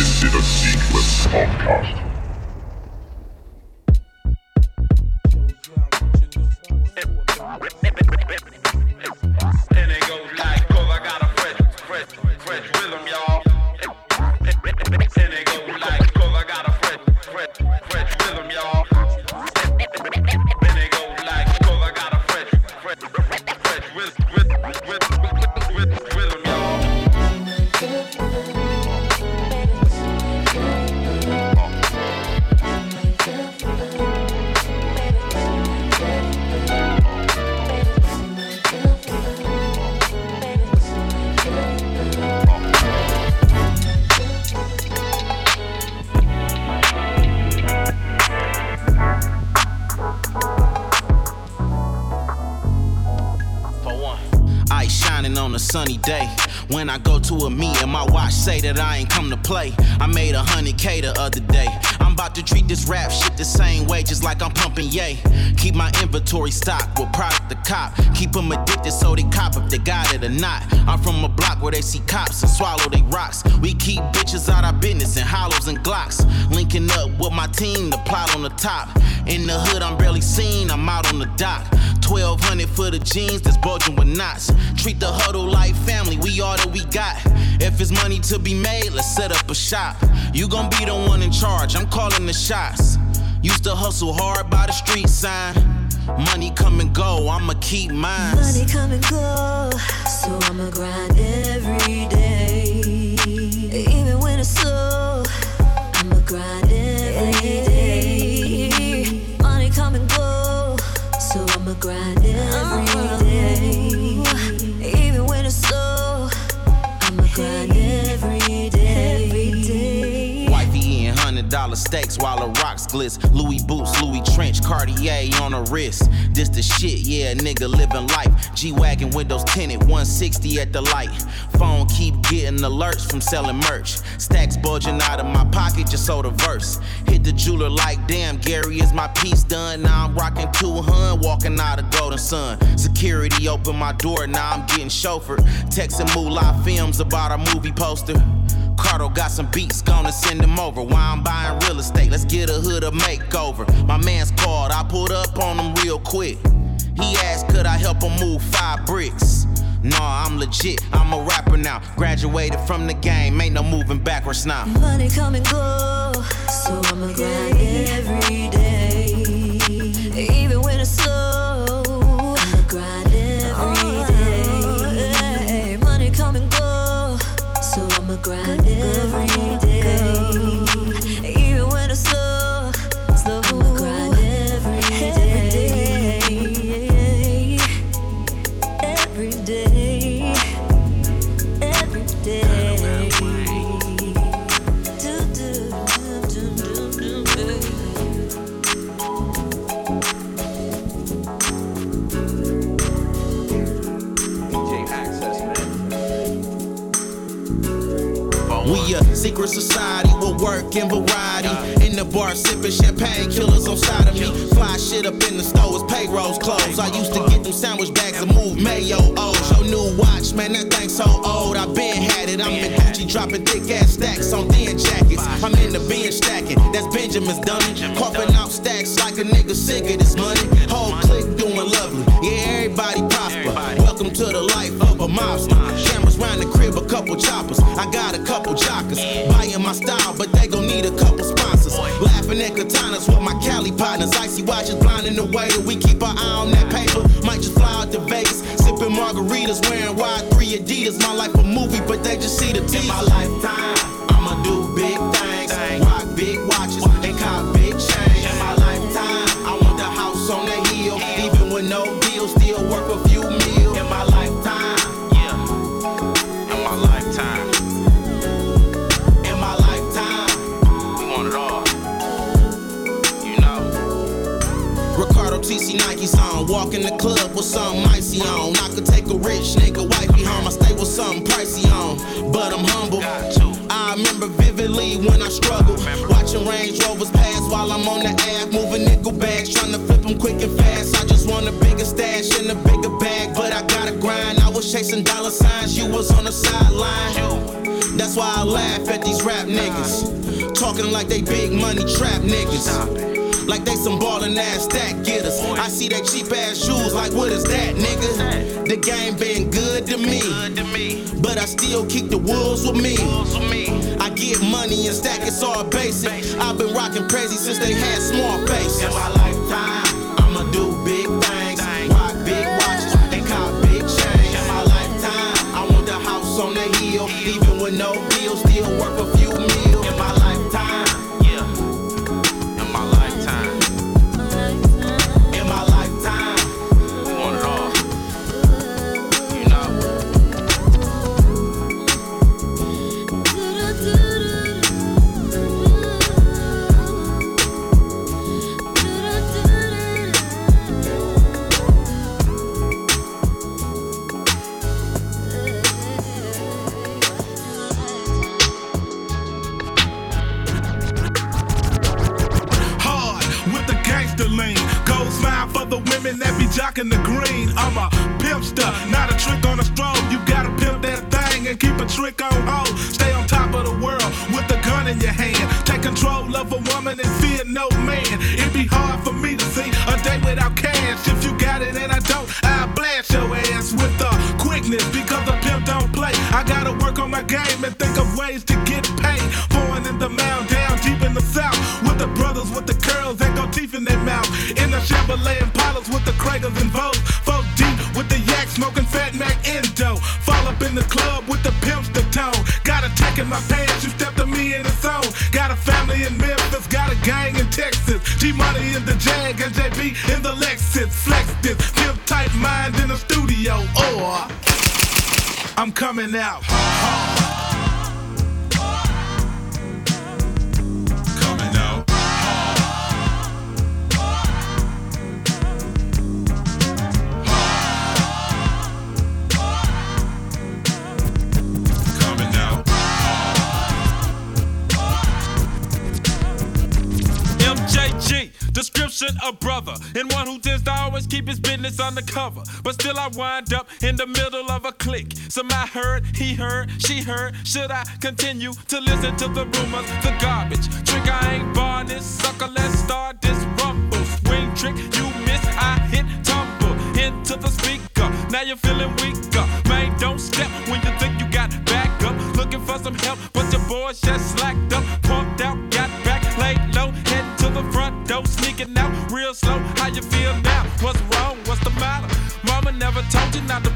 This is a Sequence Podcast. Inventory stocked with product to cop. Keep them addicted so they cop if they got it or not. I'm from a block where they see cops and swallow they rocks. We keep bitches out our business in hollows and glocks. Linking up with my team, to plot on the top. In the hood, I'm barely seen, I'm out on the dock. 1200 for the jeans that's bulging with knots. Treat the huddle like family, we all that we got. If it's money to be made, let's set up a shop. You gon' be the one in charge, I'm calling the shots. Used to hustle hard by the street sign. Money come and go, I'ma keep mine. Money come and go, so I'ma grind every day. Even when it's slow, I'ma grind every day. Money come and go, so I'ma grind every day. Even when it's slow, I'ma grind every day. Wifey eating hundred dollar steaks while her rocks glitz. Louis boots, Louis trench, Cartier on her wrist. This the shit, yeah, nigga living life. G wagon windows tinted, 160 at the light. Phone keep getting alerts from selling merch. Stacks bulging out of my pocket, just sold a verse. Hit the jeweler like, damn, Gary, is my piece done? Now I'm rocking 200, walking out of Golden Sun. Security open my door, now I'm getting chauffeured. Texting Moolah Films about a movie poster. Cardo got some beats, gonna send them over. Why I'm buying real estate, let's get a hood a makeover. My man's called, I pulled up on him real quick. He asked, could I help him move five bricks? Nah, I'm legit, I'm a rapper now. Graduated from the game, ain't no moving backwards now. Money come and go, so I'ma grind every day. Secret society with work and variety. In the bar, sipping champagne, killers on side of me. Fly shit up in the stores, payrolls closed. I used to get them sandwich bags and move mayo O's. Your new watch, man, that thing so old. I been had it. I'm in Gucci dropping thick ass stacks on thin jackets. I'm in the bin stacking. That's Benjamin's dummy. Coughing out stacks like a nigga sick of this money. Whole clique doing lovely. Yeah, everybody prosper. Welcome to the life of a mobster. Cameras round the crib, couple choppers. I got a couple jockers. Buying my style, but they gon' need a couple sponsors. Laughing at katanas with my Cali partners. Icy watches blinding the way that we keep our eye on that paper. Might just fly out to Vegas, sipping margaritas, wearing wide three Adidas. My life a movie, but they just see the teaser. In my lifetime, I'ma do big things, rock big watches, walk in the club with something icy on. I could take a rich nigga wifey home. I stay with something pricey on, but I'm humble. I remember vividly when I struggled. Watching Range Rovers pass while I'm on the app. Moving nickel bags, trying to flip them quick and fast. I just want a bigger stash and a bigger bag, but I gotta grind. I was chasing dollar signs, you was on the sideline. That's why I laugh at these rap niggas. Talking like they big money trap niggas. Like they some ballin' ass stack getters. I see that cheap ass shoes, like what is that, nigga? The game been good to me. But I still keep the wolves with me. I get money and stack, it's all basic. I've been rockin' crazy since they had small faces. In my lifetime, I'ma do big things. Rock big watches and cop big chains. In my lifetime, I want the house on the hill. Even with no he heard, she heard. Should I continue to listen to the rumors, the garbage? Trick, I ain't bar this sucker. Let's start this rumble. Swing trick, you miss, I hit tumble into the speaker. Now you're feeling weaker. Man, don't step when you think you got back up. Looking for some help, but your boys just slacked up. Pumped out, got back, laid low, head to the front door, sneaking out real slow. How you feel now? What's wrong? What's the matter? Mama never told you not to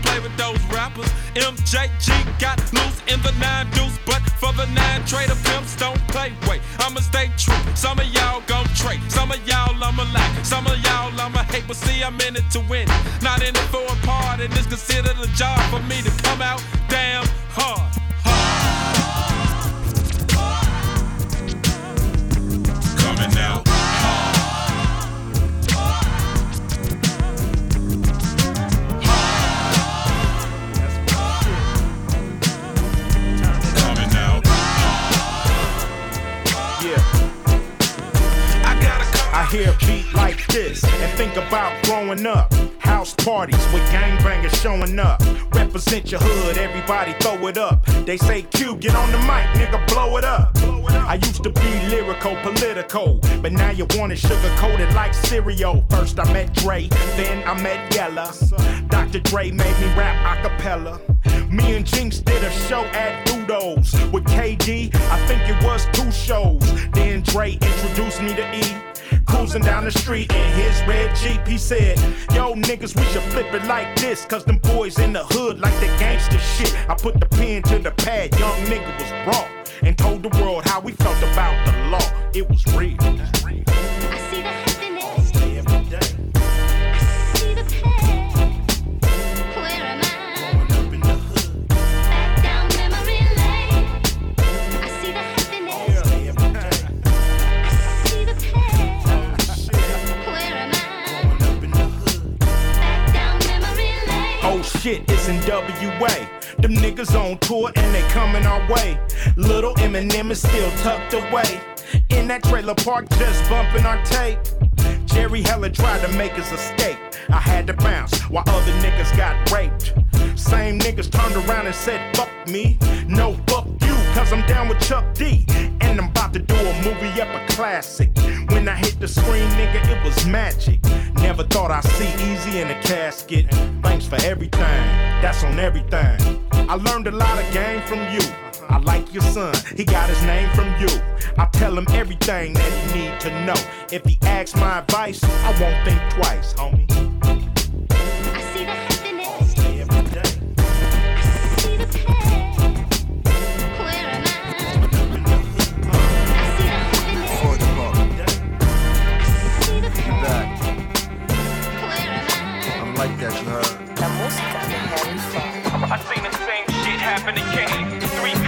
MJG got loose in the nine deuce, but for the nine trader pimps don't play. Wait, I'ma stay true. Some of y'all gon' trade, some of y'all I'ma like, some of y'all I'ma hate, but see I'm in it to win. Not in it for a part, and it's considered a job for me to come out this and think about growing up. House parties with gangbangers showing up. Represent your hood, everybody throw it up. They say Q, get on the mic, nigga, blow it up. I used to be lyrical, political, but now you want it sugar coated like cereal. First I met Dre, then I met Yella. Dr. Dre made me rap a cappella. Me and Jinx did a show at Udo's with KD. I think it was two shows. Then Dre introduced me to E. Cruising down the street in his red Jeep, he said, Yo, niggas, we should flip it like this. Cause them boys in the hood like the gangster shit. I put the pen to the pad, young nigga was raw. And told the world how we felt about the law. It was real. I see the niggas in WA. Them niggas on tour and they coming our way. Little Eminem is still tucked away. In that trailer park, just bumping our tape. Jerry Heller tried to make his escape. I had to bounce while other niggas got raped. Same niggas turned around and said, fuck me. No, fuck cause I'm down with Chuck D. And I'm about to do a movie up a classic. When I hit the screen, nigga, it was magic. Never thought I'd see Eazy in a casket. Thanks for everything, that's on everything. I learned a lot of game from you. I like your son, he got his name from you. I tell him everything that he need to know. If he asks my advice, I won't think twice, homie.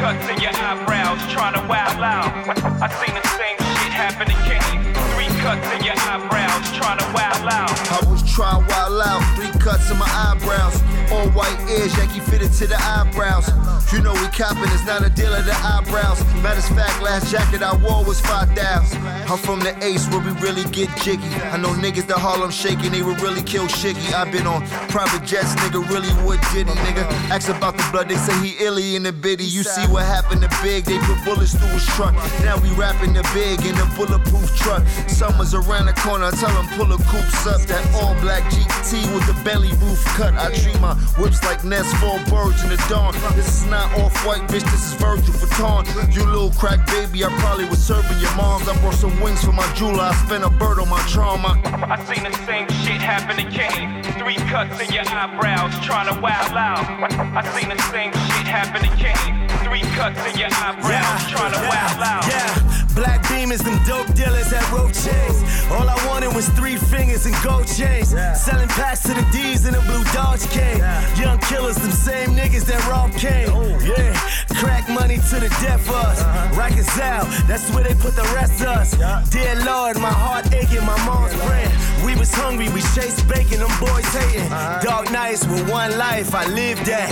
Cuts in your eyebrows, trying to wild out. I seen the same shit happen to Kane. Three cuts in your eyebrows, trying to wild out. I was trying wild out, cuts in my eyebrows. All white ears, Yankee fitted to the eyebrows. You know we copping, it's not a deal of the eyebrows. Matter of fact, last jacket I wore was 5,000. I'm from the Ace where we really get jiggy. I know niggas that Harlem shaking, they would really kill Shiggy. i been on private jets, nigga, really would diddy, nigga. Ask about the blood, they say he illy in the biddy. You see what happened to Big, they put bullets through his truck. Now we rapping the big in a bulletproof truck. Summer's around the corner, tell them pull the coops up. That all black GT with the belly roof cut. I treat my whips like nests full birds in the dawn. This is not off white, bitch, this is Virgil Vuitton. You little crack baby, I probably was serving your moms. I brought some wings for my jeweler, I spent a bird on my trauma. I seen the same shit happen to Kane. Three cuts in your eyebrows, trying to wild out. I seen the same shit happen to Kane. Three cuts in your eyebrows, trying to wild out. Yeah, black demons, them dope dealers at rope chains. All I wanted was three fingers and gold chains. Selling packs to the D's in a blue Dodge cane. Young killers, them same niggas that rob Kane. Oh, yeah, crack money to the death of us. Uh-huh. Rikers out, that's where they put the rest of us. Dear Lord, my heart aching, my mom's praying. We was hungry, we chased bacon, them boys hating. Uh-huh. Dark nights with one life, I lived that.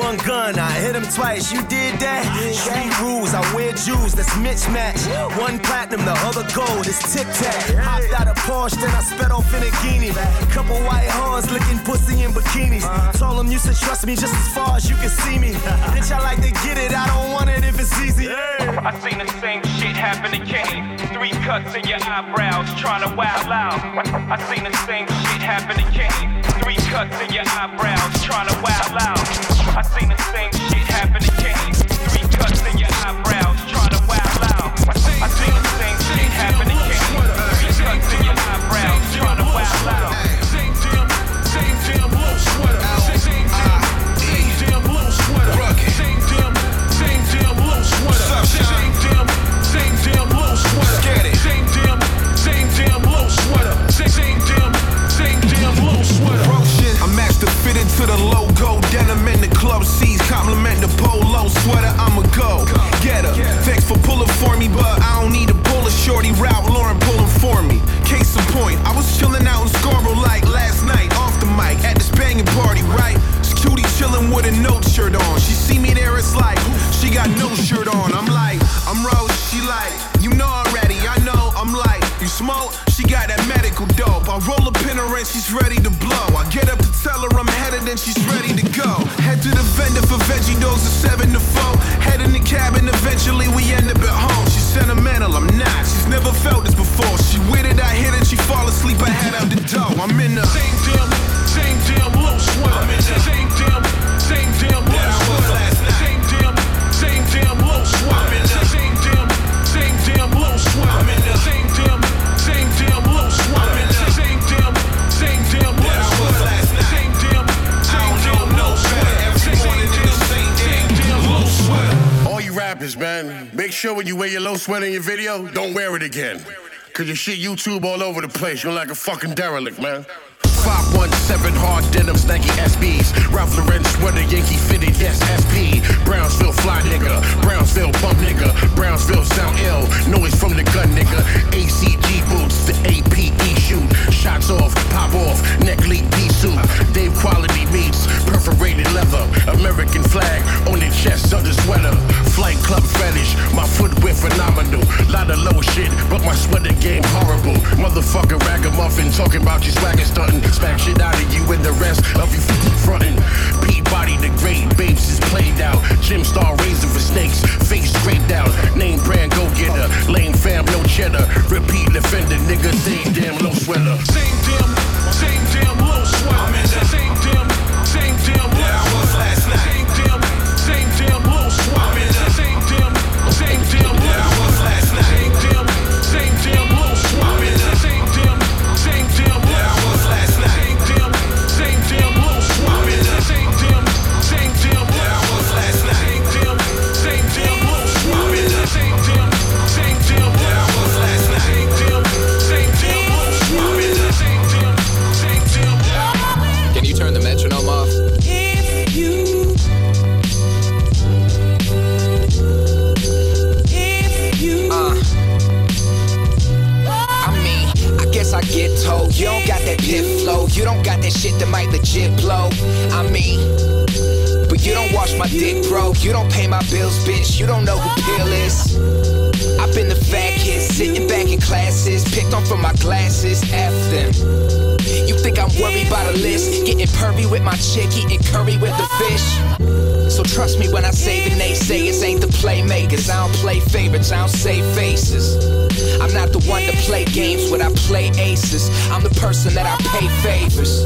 One gun, I hit him twice, you did that. Street rules, I wear jewels, that's mismatch. One platinum, the other gold, it's tic tac. Hopped out of Porsche, then I sped off in a guinea. Couple white horns licking pussy in bikinis. Told them you should trust me just as far as you can see me. Bitch, I like to get it, I don't want it if it's easy. I seen the same shit happen to Kane. Three cuts in your eyebrows, trying to wild out. I seen the same shit happen to Kane. Three cuts in your eyebrows, trying to wild out. I seen the same shit happen to Kane. To the logo. Denim in the club seats, compliment the polo sweater. I'ma go get her. Thanks for pulling for me, but I don't need a pull a shorty route. Lauren pulling for me. Case in point, I was chilling out in Scarborough like last night, off the mic at this banging party, right? This cutie chilling with a no shirt on. She see me there, it's like she got no shirt on. I'm and she's ready to blow. I get up to tell her I'm headed and she's ready wear your low sweater in your video, don't wear it again. Cause your shit YouTube all over the place. You're like a fucking derelict, man. 517 hard denim, stanky SBs. Ralph Lauren sweater, Yankee fitted, yes, SP. Brownsville fly nigga, Brownsville bump nigga, Brownsville sound ill. Noise from the gun nigga. ACG boots, the APE shoot. Shots off, pop off, neck leak pea soup. Dave quality meats, perforated leather. American flag on the chest of the sweater. Flight club fetish, my footwear phenomenal. Lot of low shit, but my sweater game horrible. Motherfucker ragamuffin, talking about you swagger stunting. Smack shit out of you and the rest of you frontin'. Peabody the great, babes is played out. Jim Star razor for snakes, face scraped out. Name brand go getter, lame fam no cheddar. Repeat offender, nigga, same damn low sweater. Same damn, same damn low sweater. Shit that might legit blow. I mean, but you don't wash my dick, bro. You don't pay my bills, bitch. You don't know who Pill is. I've been the fat kid sitting back in classes, picked on from my glasses. F them. You think I'm worried about a list? Getting pervy with my chick, eating curry with the fish. So trust me when I say the naysayers ain't the playmakers. I don't play favorites, I don't say faces. I'm not the one to play games when I play aces. I'm person that I pay favors.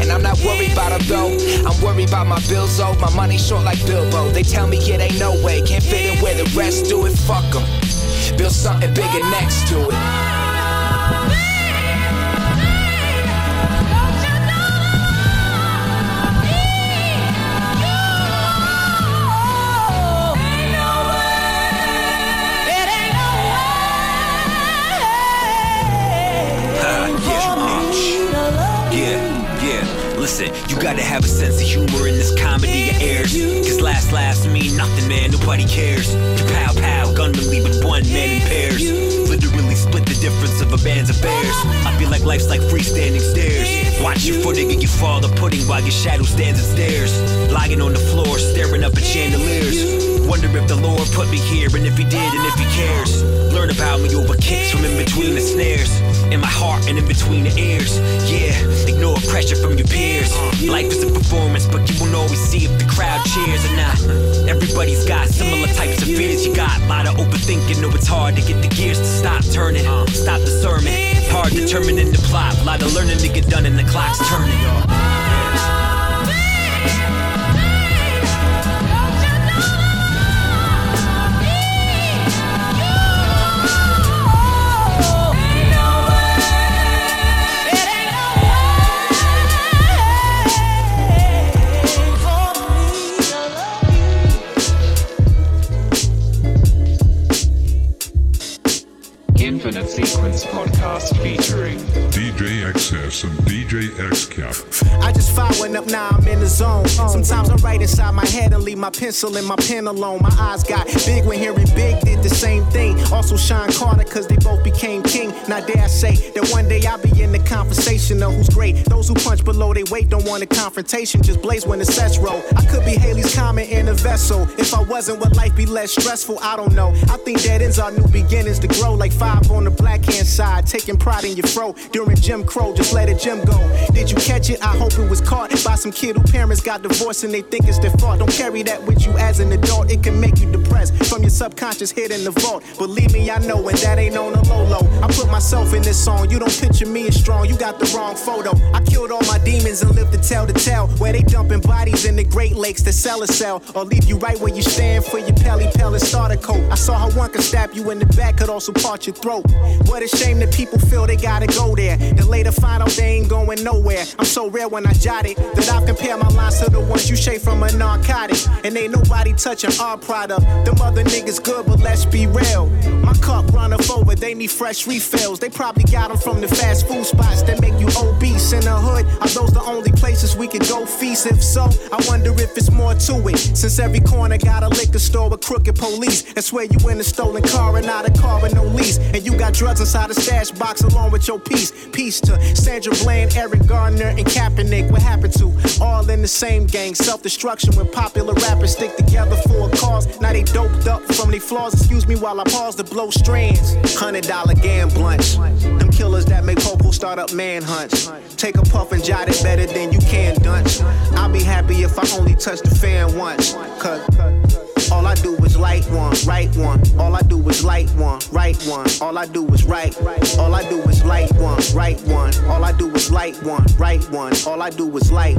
And I'm not worried about them though. I'm worried about my bills owed, my money short like Bilbo. They tell me it ain't no way, can't fit in where the rest do it. Fuck 'em. Build something bigger next to it. Gotta have a sense of humor in this comedy of airs. Cause last laughs mean nothing, man, nobody cares. Pow pow, gunmen leaving one man in pairs. Literally split the difference of a band's of bears. I feel like life's like freestanding stairs. Watch your footing and you fall the pudding while your shadow stands and stares. Lying on the floor, staring up at chandeliers. Wonder if the Lord put me here, and if He did, and if He cares. Learn about me over kicks from in between the snares. In my heart and in between the ears. Yeah, ignore pressure from your peers. Life is a performance, but you won't always see if the crowd cheers or not. Everybody's got similar types of fears. You got a lot of overthinking, know it's hard to get the gears to stop turning. Stop the sermon. Hard determining the plot. A lot of learning to get done, and the clock's turning. My pencil and my pen alone. My eyes got big when hearing Big did the same thing. Also Shawn Carter, cause they both became king. Now dare I say that one day I'll be in the conversation of who's great. Those who punch below their weight don't want a confrontation, just blaze when the sets roll. I could be Halley's Comet in a vessel. If I wasn't, would life be less stressful? I don't know. I think that ends our new beginnings to grow like five on the black hand side. Taking pride in your fro during Jim Crow, just let a Jim go. Did you catch it? I hope it was caught by some kid who parents got divorced and they think it's their fault. Don't carry that with you as an adult, it can make you depressed from your subconscious hid in the vault. Believe me, I know, and that ain't on the low low. I put myself in this song, you don't picture me as strong, you got the wrong photo. I killed all my demons and lived to tell the tale. Where they dumping bodies in the Great Lakes to sell a cell, or leave you right where you stand for your pelly pellet starter coat. I saw how one could stab you in the back, could also part your throat. What a shame that people feel they gotta go there. Then later find out they ain't going nowhere. I'm so rare when I jot it that I compare my lines to the ones you shake from a narcotic. And ain't nobody touching our product. Them other niggas good, but let's be real. My cup runneth over, they need fresh refills. They probably got them from the fast food spots that make you obese in the hood. Are those the only places we could go feast? If so, I wonder if it's more to it. Since every corner got a liquor store with crooked police. That's where you in a stolen car and not a car with no lease. And you got drugs inside a stash box along with your piece. Peace to Sandra Bland, Eric Garner, and Kaepernick. What happened to all in the same gang? Self destruction when popular rappers stick together for a cause. Now they doped up from their flaws. Excuse me while I pause to blow strands. Hundred dollar gam blunts. Them killers that make Popo start up manhunts. Take a puff and jot it better than you can dunce. I'll be happy if I only touch the fan once. All I do is light one, right one. All I do is light one, right one. All I do is right. All I do is light one, right one. All I do is light one, right one. All I do is light.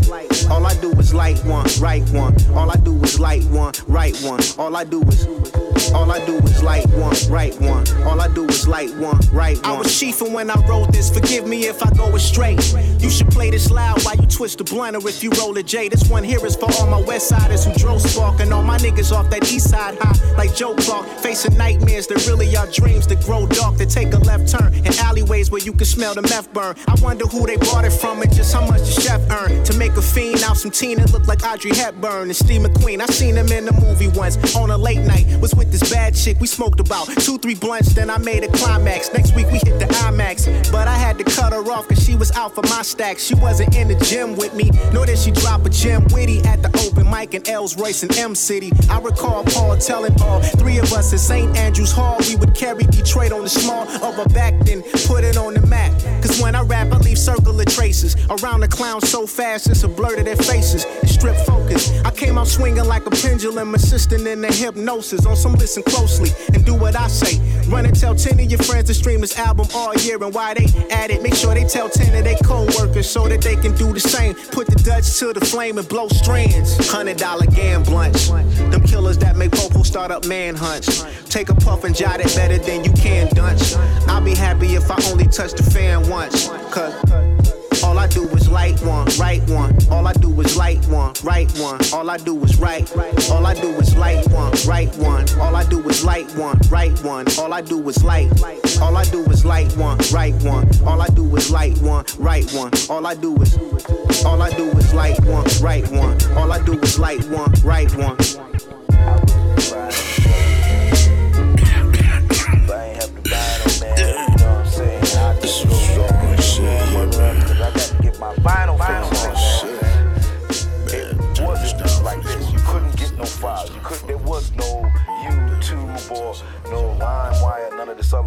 All I do is light one, right one. All I do is light one, right one. All I do is. All I do is light one, right one. All I do is light one, right one. I was chiefing when I wrote this. Forgive me if I go astray. You should play this loud while you twist the blunt, or if you roll a J. This one here is for all my West Siders who drove spark and all my niggas off that East Side high, like Joe Clark, facing nightmares that really are dreams that grow dark. That take a left turn in alleyways where you can smell the meth burn. I wonder who they bought it from and just how much the chef earned to make a fiend out some teen that look like Audrey Hepburn and Steve McQueen. I seen him in the movie once on a late night. Was with this bad chick. We smoked about two, three blunts. Then I made a climax. Next week we hit the IMAX, but I had to cut her off cause she was out for my stacks. She wasn't in the gym with me, nor did she drop a gem witty at the open mic in Els Royce and M City. I recall Paul telling all three of us at St. Andrews Hall we would carry Detroit on the small of our back, then put it on the map. Cause when I rap, I leave circle of traces around the clowns so fast it's a blur to their faces. Strip focus. I came out swinging like a pendulum, assisting in the hypnosis. On some listen closely and do what I say. Run and tell 10 of your friends to stream this album all year and why they at it. Make sure they tell 10 of their co-workers so that they can do the same. Put the Dutch to the flame and blow strands. Hundred dollar gam blunts. Them killers that make popo start up manhunts. Take a puff and jot it better than you can dunce. I'll be happy if I only touch the fan once. Cause all I do is light one, right one. All I do is light one, right one. All I do is right. All I do is light one, right one. All I do is light one, right one. All I do is light. All I do is light one, right one. All I do is light one, right one. All I do is. All I do is light one, right one. All I do is light one, right one.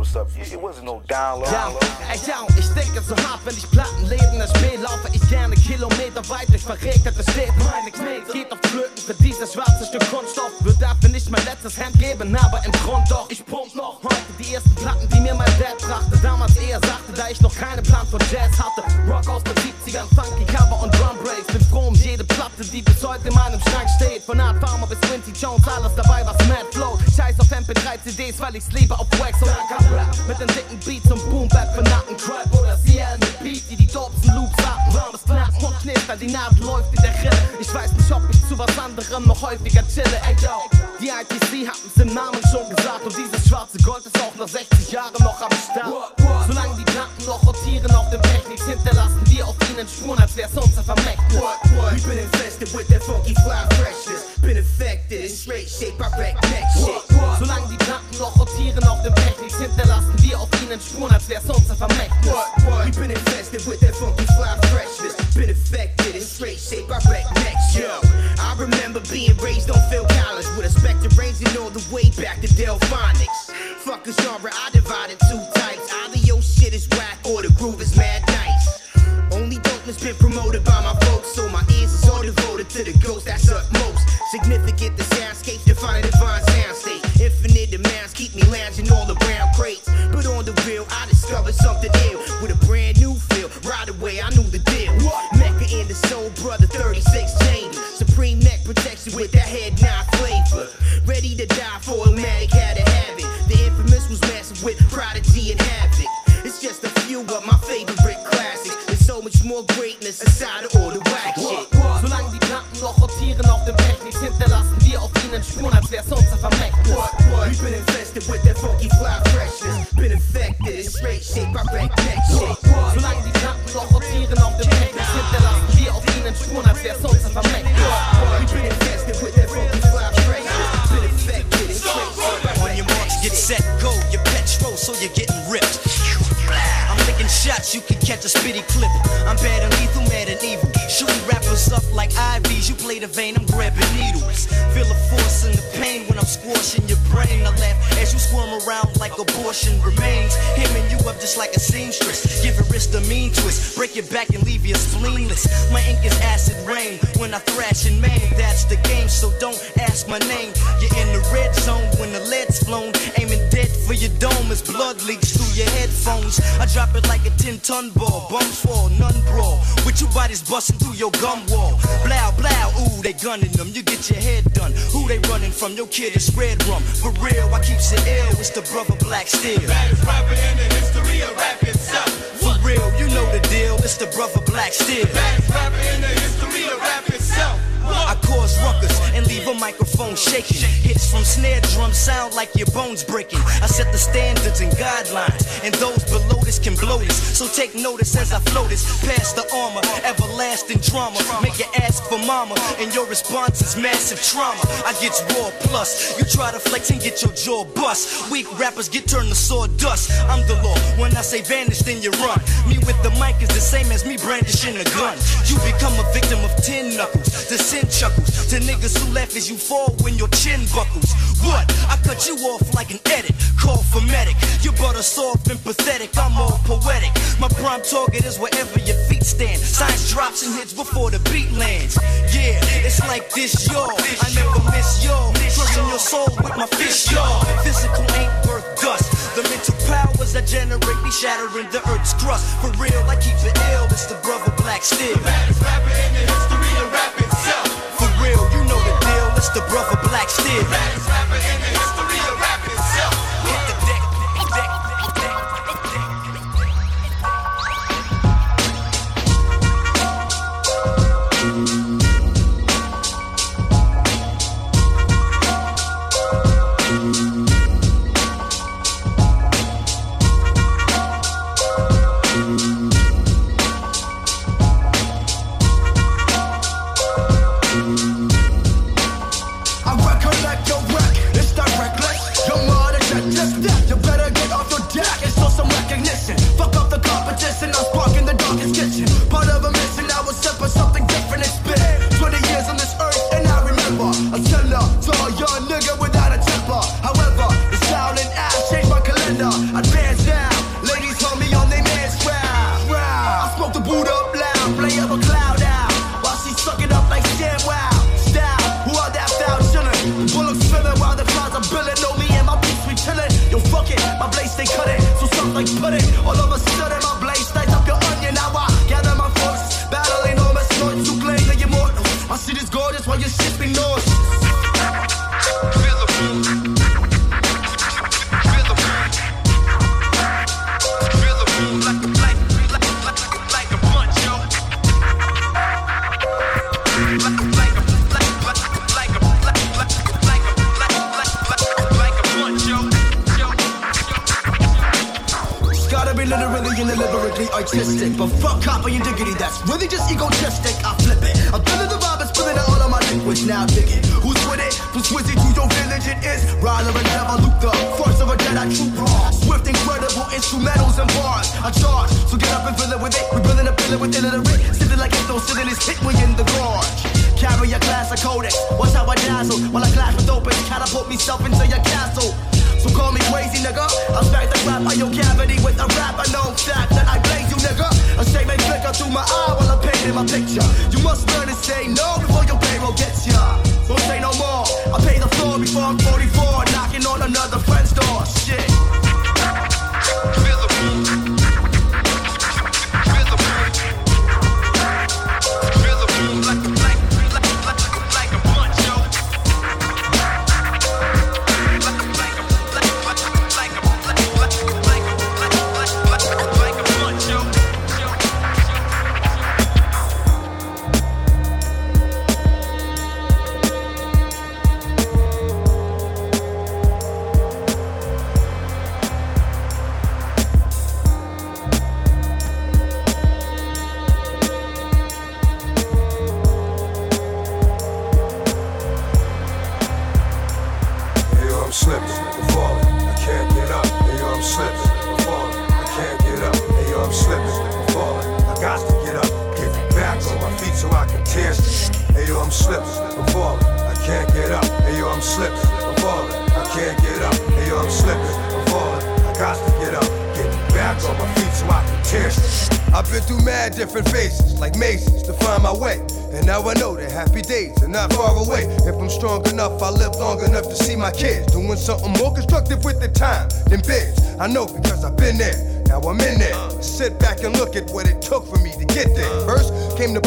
Stuff. It wasn't no download. Ja, ey, ja, ich denke so hart, wenn ich Plattenläden das Spiel laufe, ich gerne Kilometer weit durch verregnete Städte. Meine Knie geht auf Flöten für dieses schwarze Stück Kunststoff. Wird dafür nicht mein letztes Hemd geben, aber im Grund doch. Ich pump noch heute die ersten Platten, die mir mein Dad brachte. Damals eher sagte, da ich noch keinen Plan von Jazz hatte. Rock aus den 70ern, funky Cover und Drum Breaks. Bin froh um jede Platte, die bis heute in meinem Schrank steht. Von Art Farmer bis Quincy Jones, alles dabei, was mad flow. Scheiß auf MP3 CDs, weil ich's liebe auf Wax oder Rap. Mit den dicken Beats und Boom Bap für Nacken Crap oder CL mit Beat, die die dopsten Loops hatten. Warmes Knacken und Knistern, die Naht läuft in der Rille. Ich weiß nicht, ob ich zu was anderem noch häufiger chille. Ey, yo, die ITC hatten's im Namen schon gesagt und dieses schwarze Gold ist auch nach 60 Jahren noch am Start. Solange die Platten noch rotieren auf dem Techniks, hinterlassen wir auf ihnen Spuren, als wär's unser Vermächtnis. We've been infested with that funky fly freshness. Been affected in straight shape, I wreck neck shit. Solange die Platten noch rotieren auf dem Technics, hinterlassen wir auf ihnen Spuren, als wär's unser Vermächtnis. We've been infested with that funky fly freshness. Been affected in straight shape, I wreck neck shit. I remember being raised on Phil Collins with a spectre ranging all the way back to Delfonics. Fuck a genre, I divide in two types. Either your shit is whack or the groove is mad nice. Only dopeness been promoted by my folks, so my ears is all devoted to the ghost that's utmost. Significant, the soundscape define a divine soundstate. Infinite demands keep me lounging all around crates. But on the real, I discovered something ill Bums fall, none brawl. With your bodies busting through your gum wall. Blow, blow, ooh, they gunning them. You get your head done. Who they running from? Your kid is red rum. For real, I keeps it ill. It's the brother Black Steel. Baddest rapper in the history of rap itself. For real, you know the deal. It's the brother Black Steel. Baddest rapper in the history of rap itself. I cause ruckus and leave a microphone shaking. Hits from snare drums sound like your bones breaking. I set the standards and guidelines, and those below this can blow this. So take notice as I flow this past the armor, everlasting drama. Make you ask for mama, and your response is massive trauma. I get raw plus. You try to flex and get your jaw bust. Weak rappers get turned to sawdust. I'm the law. When I say vanish, then you run. Me with the mic is the same as me brandishing a gun. You become a victim of tin knuckles. The sin chuckles to niggas who laugh as you fall when your chin buckles. What? I cut you off like an edit. Call for medic. You butter soft and pathetic. I'm all poetic. My prime target is wherever your feet stand. Science drops and hits before the beat lands. Yeah, it's like this, y'all. I never miss y'all. Crushing your soul with my fist, y'all. Physical ain't worth dust. The mental powers I generate be shattering the earth's crust. For real, I keep it ill. It's the brother Black Steel. Baddest rapper in the history the brother Black Steel. But fuck copying diggity, that's really just egotistic. I flip it. I'm feeling the vibe and spilling it all on my liquids. Now dig it. Who's with it? From Swizzy to your village, it is. Ryler and never Luke, the force of a Jedi trooper. Swift, incredible instrumentals and bars. I charge, so get up and fill it with it. We're building a pillar with illiterate. Sitting like it's no sitting is hit we in the garage. Carry a class of codex. Watch how I dazzle while I clash with open. Catapult myself into your castle. So call me crazy, nigga. I'll smack the crap out your cavity with a rap. I know fact that I blaze you, nigga. A shame may flicker through my eye while I'm painting my picture. You must learn to say no before your payroll gets ya. Don't say no more. I pay the floor before I'm 44, knocking on another friend's door. Shit. I'm like to find my way. And now I know that happy days are not far away. If I'm strong enough, I live long enough to see my kids doing something more constructive with the time than bids. I know because I've been there. Now I'm in there. Sit back and look at what it took for me to get there. First came the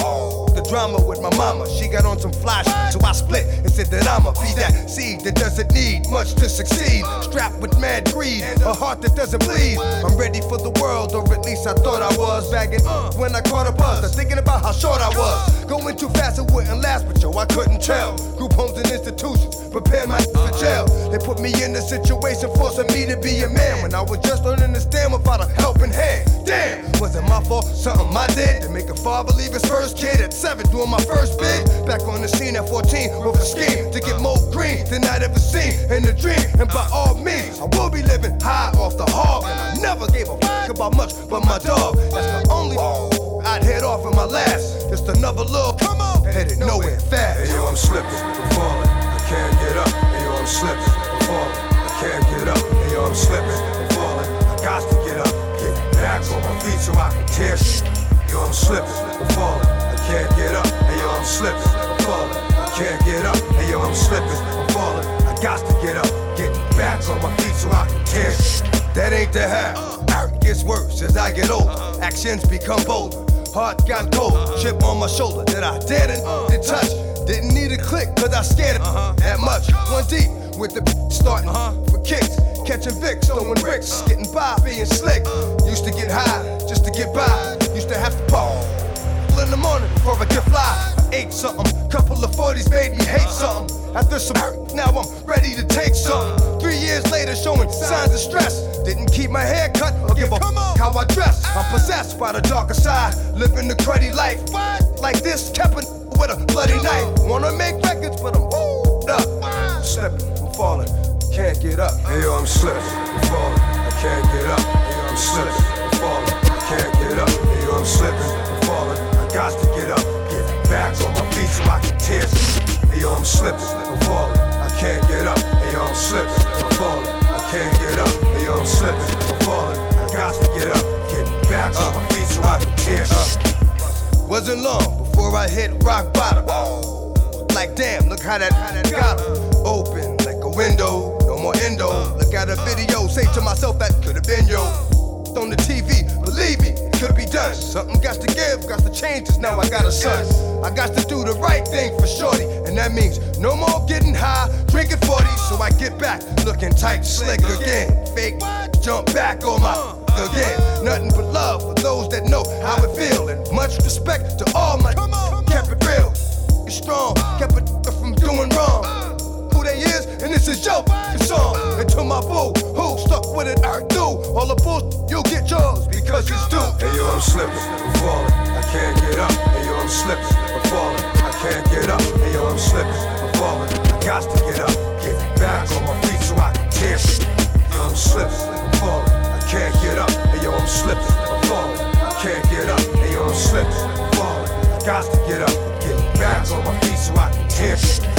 the drama with my mama. She got on some fly shit, so I split and said that I'ma be that seed that doesn't need much to succeed. Strapped with mad greed, a heart that doesn't bleed. I'm ready for the world, or at least I thought I was. Bagging when I caught a buzz, I'm thinking about how short I was. Going too fast, it wouldn't last, but yo, I couldn't tell. Group homes and institutions prepare my for jail. They put me in a situation forcing me to be a man when I was just learning to stand without a helping hand. Damn, was it my fault? Something I did to make a father leave his first kid at seven, doing my first bid. Back on the scene at 14 with a scheme to get more green than I'd ever seen in a dream. And by all means, I will be living high off the hog. And I never gave a fuck about much but my dog. That's the only I'd head off in my last. Just another little come on, headed nowhere fast. Hey yo, I'm slipping, I'm falling, I can't get up. Hey yo, I'm slipping, I'm falling, I can't get up. Hey yo, I'm slipping, I'm falling, I got to get up. Get back on my feet so I can tear shit. Yo, I'm slipping, I'm falling, I can't get up. Hey yo, I'm slipping, I'm falling, I can't get up. Hey yo, I'm slipping, I'm falling, I got to get up. Get back on my feet so I can tear. That ain't the half. It gets worse as I get older. Actions become bolder. Heart got cold. Chip on my shoulder that I didn't did touch. Didn't need a click, cause I scared it uh-huh. that much. One deep with the starting uh-huh. for kicks. Catching Vicks, throwing bricks, uh-huh. getting by, being slick. Used to get high just to get by. Used to have to pop in the morning before I get fly. I ate something, couple of 40s made me hate something. After some hurt, now I'm ready to take something. Three years later, showing signs of stress. Didn't keep my hair cut or give a f- how I dress. I'm possessed by the darker side, living the cruddy life. Like this, kept a with a bloody knife. Wanna make records, but I'm up. I'm slipping, I'm falling, can't get up. Hey yo, I'm slipping, I'm falling, I can't get up. Hey yo, I'm slipping, I'm falling, I can't get up. Hey yo, I'm slipping, on my feet so I can tear. Hey yo, I'm slipping, I'm falling, I can't get up. Hey yo, I'm slipping, I'm falling, I can't get up. Hey yo, I'm slipping, I'm falling, I got to get up. Get back on my feet so I can tear. Wasn't long before I hit rock bottom. Like damn, look how that, how that got open like a window. No more endo. Look at a video, say to myself that could have been yo. On the TV, believe me, could be done. Something got to give, got to change. Cause now I got a son. I got to do the right thing for shorty, and that means no more getting high, drinking 40. So I get back, looking tight, slick again. Fake, jump back on my again. Nothing but love for those that know how it feel, and much respect to all my. Kept it real, it's strong, kept it from doing wrong. And this is your song. And to my boo, who stuck with it, I do. All the bull, you'll get yours because it's due. Hey yo, I'm slipping, I'm falling, I can't get up. Hey yo, I'm slipping, I'm falling, I can't get up. Hey yo, I'm slipping, I'm falling, I got to get up. Get back on my feet so I can tear shit. I'm slipping, I'm falling, I can't get up. Hey yo, I'm slipping, I'm falling, I can't get up. Hey yo, I'm slipping, I'm falling, I got to get up. Get back on my feet so I can tear shit.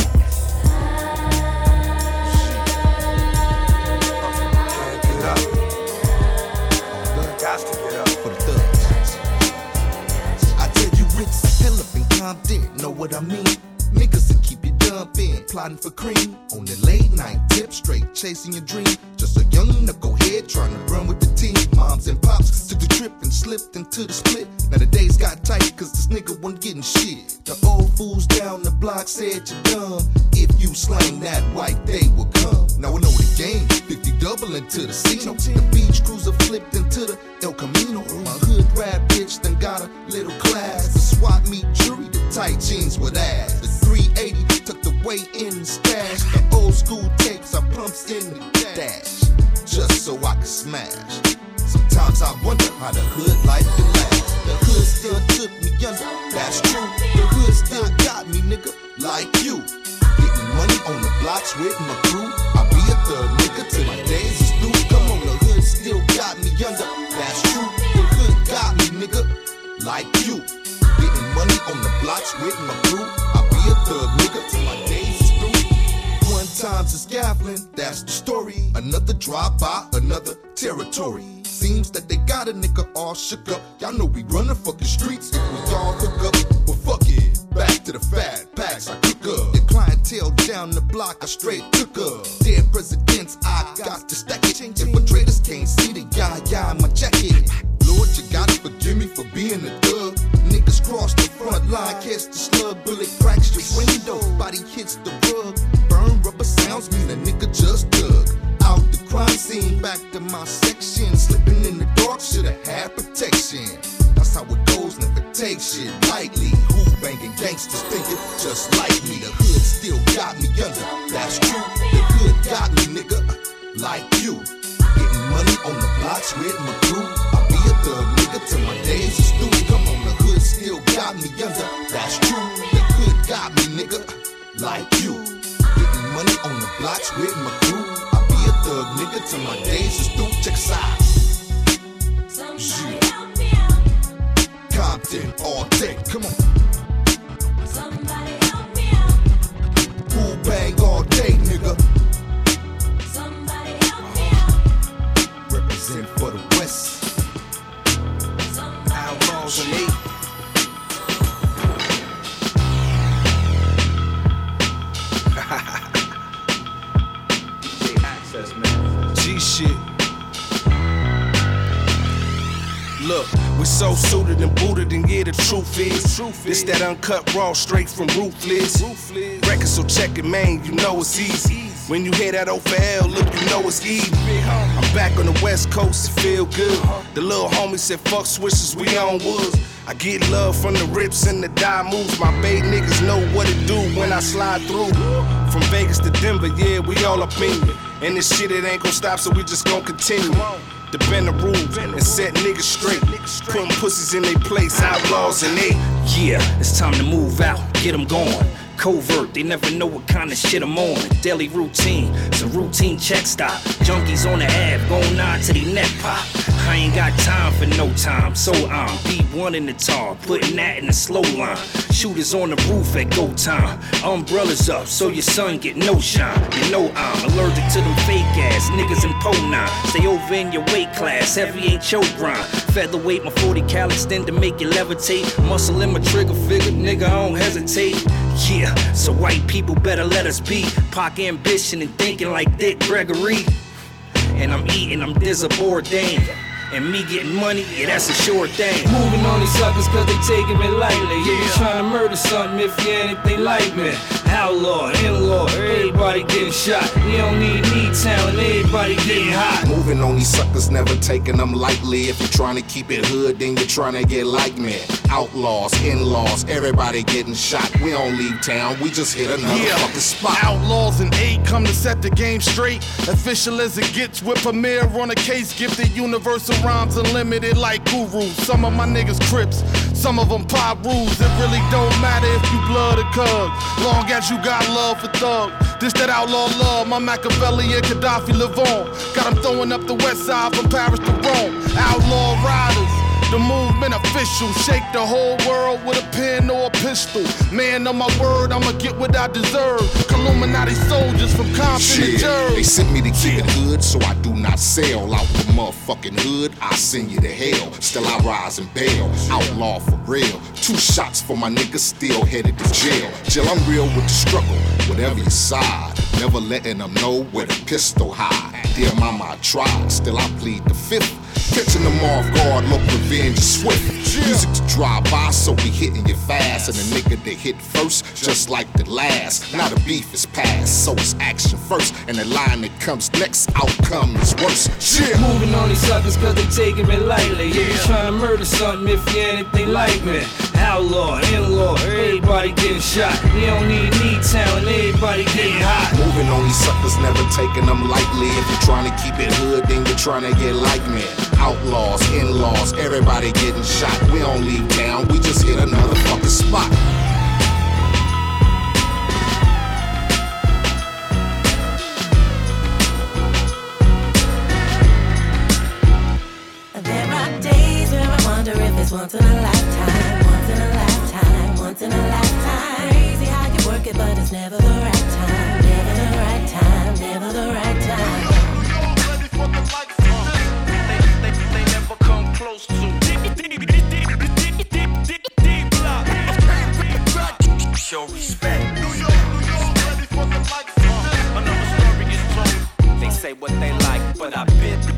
Know what I mean? Niggas will keep you dumping, plotting for cream. On the late night tip, straight chasing your dream. Just a young knucklehead trying to run with the team. Moms and pops took the trip and slipped into the split. Now the days got tight, cause this nigga wasn't getting shit. The old fools down the block said you dumb. If you slang that white, they will come. Now I know the game, 50 double into the scene. The beach cruiser flipped into the El Camino. My hood rap bitch then got a little tight jeans with ass. The 380 tucked away in the stash. The old school tapes I pumps in the dash. Just so I can smash. Sometimes I wonder how the hood life can last. The hood still took me under, that's true. The hood still got me, nigga, like you. Getting money on the blocks with my crew. I be a thug nigga till my days is through. Come on, the hood still got me under, that's true. The hood got me, nigga, like you. On the blocks with my crew. I be a thug nigga till my days is through. One time's a scaffolding, that's the story. Another drive by, another territory. Seems that they got a nigga all shook up. Y'all know we run the fucking streets if we all hook up. Well, fuck it. Back to the fat packs I cook up. The clientele down the block I straight took up. Dead presidents, I got to stack it. Infiltrators can't see the yah yah in my jacket. Lord, you gotta forgive me for being a thug. Niggas cross the front line, catch the slug, bullet cracks your window, body hits the rug. Burn rubber sounds mean a nigga just dug. Out the crime scene, back to my section. Slipping in the dark, should've had protection. That's how it goes, never take shit lightly. Who banging gangsters thinking just like me? The hood still got me under, that's true. The hood got me, nigga, like you. Getting money on the blocks with my crew. I'll be a thug nigga till my days is through. Come on, the hood still got me under, that's true. The hood got me, nigga, like you. Getting money on the blocks with my crew. I'll be a thug nigga till my days is through. Check us out. Yeah. Compton all day, come on. And yeah, the truth is, this that uncut raw straight from ruthless. Record, so check it, man, you know it's easy. When you hear that over L, look, you know it's easy. I'm back on the west coast, it feel good. The little homie said, fuck switches, we on woods. I get love from the rips and the die moves. My bay niggas know what it do when I slide through. From Vegas to Denver, yeah, we all up in it. And this shit, it ain't gon' stop, so we just gon' continue. To bend the rules and set niggas straight. Putting pussies in their place, outlaws and eight. Yeah, it's time to move out, get them going. Covert, they never know what kind of shit I'm on. Daily routine, it's a routine check stop. Junkies on the ab, going on to the neck pop. I ain't got time for no time, so I'm B1 in the tar, putting that in the slow line. Shooters on the roof at go time. Umbrellas up, so your son get no shine. You know I'm allergic to them fake ass niggas in Po 9. Stay over in your weight class, heavy ain't your grind. Featherweight, my 40 cal extend to make you levitate. Muscle in my trigger figure, nigga, I don't hesitate. Yeah, so white people better let us be. Pock ambition and thinking like Dick Gregory. And I'm eating, I'm disobordained. And me getting money, yeah, that's a sure thing. Moving on these suckers cause they taking me lightly. Yeah, you trying to murder something if you anything like me. Outlaw, in-law, everybody getting shot. We don't need need talent, everybody getting hot. Moving on these suckers, never taking them lightly. If you're trying to keep it hood, then you're trying to get like me. Outlaws, in-laws, everybody getting shot. We don't leave town, we just hit another Yeah. fucking spot. Outlaws and eight come to set the game straight. Official as it gets with Premier on a case. Gifted universal rhymes unlimited like gurus. Some of my niggas crips, some of them pop rules. It really don't matter if you blood or cug. Long as you got love for thug. This that outlaw love, my Machiavelli and Gaddafi live on. Got 'em throwing up the west side from Paris to Rome. Outlaw riders. The movement official, shake the whole world with a pen or a pistol. Man, on my word, I'ma get what I deserve. Illuminati soldiers from Compton to they sent me to keep it hood, so I do not sell out the motherfucking hood. I send you to hell. Still I rise and bail. Outlaw for real. Two shots for my niggas still headed to jail. Jill, I'm real with the struggle, whatever your side. Never letting them know where the pistol hide. Dear mama, I tried, still I plead the fifth. Catching them off guard, look revenge is swift. Music to drive by, so we hitting you fast. And the nigga that hit first, just like the last. Now the beef is past, so it's action first. And the line that comes next, outcome is worse. Shit. Moving on these suckers cause they taking me lightly. Yeah, you trying to murder something if you anything like me. Outlaw, in-law, everybody getting shot. We don't need need talent, everybody getting hot. Moving on these suckers, never taking them lightly. If you're trying to keep it hood, then you're trying to get like me. Outlaws, in-laws, everybody getting shot. We don't leave town, we just hit another fucking spot. There are days where I wonder if it's once in a lifetime, once in a lifetime. Crazy how you work it, but it's never the right time. Never the right time. Never the right time. They never come close to. Show respect. Another story is told. They say what they like, but I been,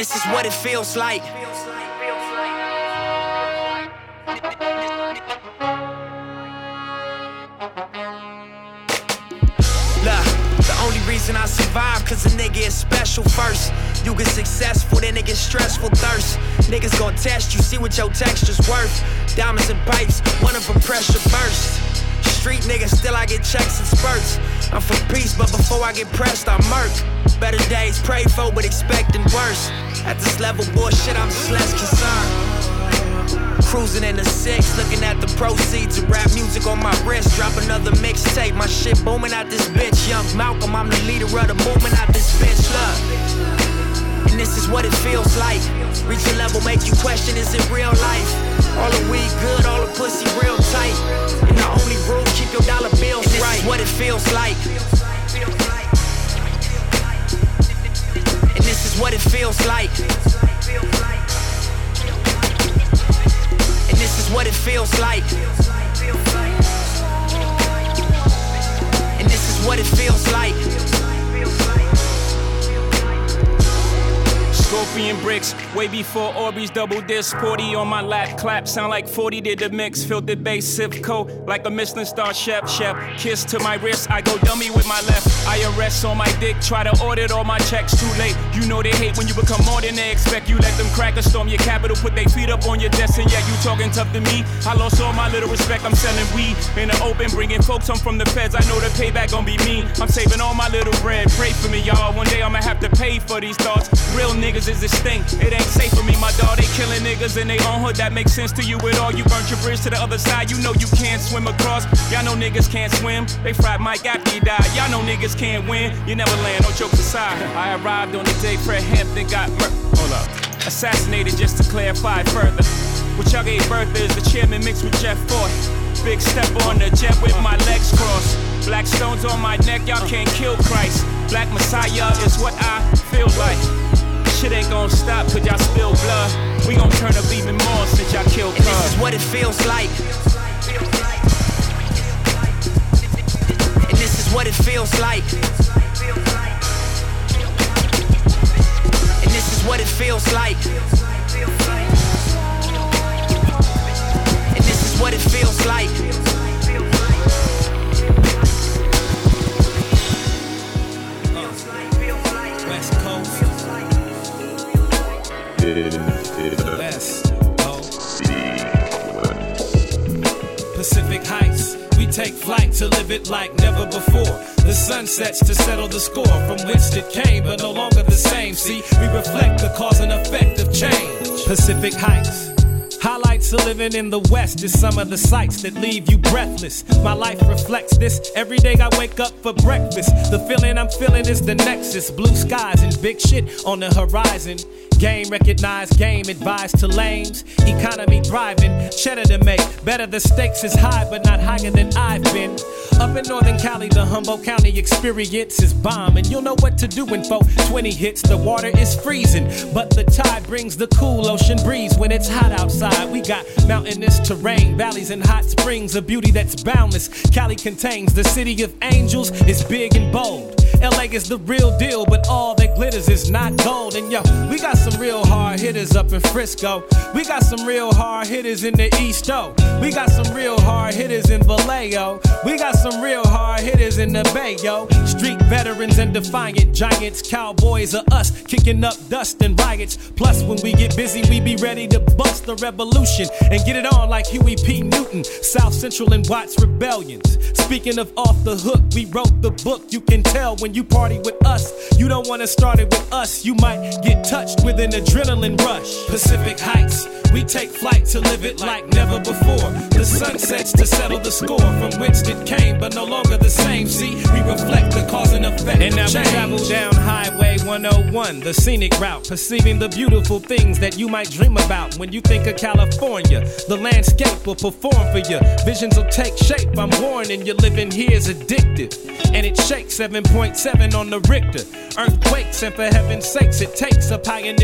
this is what it feels like. Look, the only reason I survive, cause a nigga is special first. You get successful, then it gets stressful thirst. Niggas gon' test you, see what your texture's worth. Diamonds and pipes, one of them pressure burst. Street niggas, still I get checks and spurts. I'm for peace, but before I get pressed, I murk. Better days prayed for, but expecting worse. At this level, bullshit, I'm just less concerned. Cruising in the six, looking at the proceeds of rap music on my wrist. Drop another mixtape, my shit booming out this bitch. Young Malcolm, I'm the leader of the movement out this bitch. Look, and this is what it feels like. Reach a level, make you question, is it real life? All the weed good, all the pussy real tight. And the only rule, keep your dollar bills and this right. Is what it feels like. Is what it feels like. And this is what it feels like. And this is what it feels like. Scorpion bricks, way before Orbeez double disc. 40 on my lap, clap, sound like 40 did the mix. Filtered bass, sip coat, like a Michelin star chef, chef. Kiss to my wrist, I go dummy with my left. IRS on my dick, try to audit all my checks, too late. You know they hate when you become more than they expect. You let them crack a storm your capital, put their feet up on your desk, and yet you talking tough to me. I lost all my little respect, I'm selling weed in the open, bringing folks home from the feds. I know the payback gon' be mean. I'm saving all my little bread, pray for me, y'all. One day I'ma have to pay for these thoughts. Real niggas is distinct, it ain't safe for me, my dog. They killing niggas in their own hood, that makes sense to you at all. You burnt your bridge to the other side, you know you can't swim across. Y'all know niggas can't swim, they fried Mike after he died. Y'all know niggas can't win, you never land, no jokes aside. I arrived on the day Fred Hampton got murdered. Hold up. Assassinated just to clarify further. What y'all gave birth is the chairman mixed with Jeff Fort. Big step on the jet with my legs crossed. Black stones on my neck, y'all can't kill Christ. Black Messiah is what I feel like. Shit ain't gonna stop cause y'all spill blood. We gon' turn up even more since y'all killed And this is what it feels like. And this is what it feels like. And this is what it feels like. And this is what it feels like. Go. Oh. Pacific Heights. We take flight to live it like never before. The sun sets to settle the score from whence it came, but no longer the same. See, we reflect the cause and effect of change. Pacific Heights. Highlights of living in the West is some of the sights that leave you breathless. My life reflects this. Every day I wake up for breakfast. The feeling I'm feeling is the nexus. Blue skies and big shit on the horizon. Game recognized, game advised to lames. Economy thriving, cheddar to make. Better the stakes is high, but not higher than I've been. Up in Northern Cali, the Humboldt County experience is bomb, and you'll know what to do when 420 hits. The water is freezing, but the tide brings the cool ocean breeze when it's hot outside. We got mountainous terrain, valleys and hot springs, a beauty that's boundless. Cali contains the city of angels, it's big and bold. LA is the real deal, but all that glitters is not gold. And yo, we got some real hard hitters up in Frisco. We got some real hard hitters in the East, oh. We got some real hard hitters in Vallejo. We got some real hard hitters in the Bay, yo. Street veterans and defiant giants. Cowboys are us, kicking up dust and riots. Plus, when we get busy, we be ready to bust the revolution and get it on like Huey P. Newton. South Central and Watts rebellions. Speaking of off the hook, we wrote the book. You can tell when you party with us. You don't wanna start it with us. You might get touched with an adrenaline rush. Pacific Heights, we take flight to live it like never before. The sun sets to settle the score from whence it came, but no longer the same. See, we reflect the cause and effect. And now we travel down Highway 101, the scenic route, perceiving the beautiful things that you might dream about when you think of California. The landscape will perform for you. Visions will take shape. I'm warning you're living here is addictive. And it shakes 7.7 on the Richter. Earthquakes, and for heaven's sakes, it takes a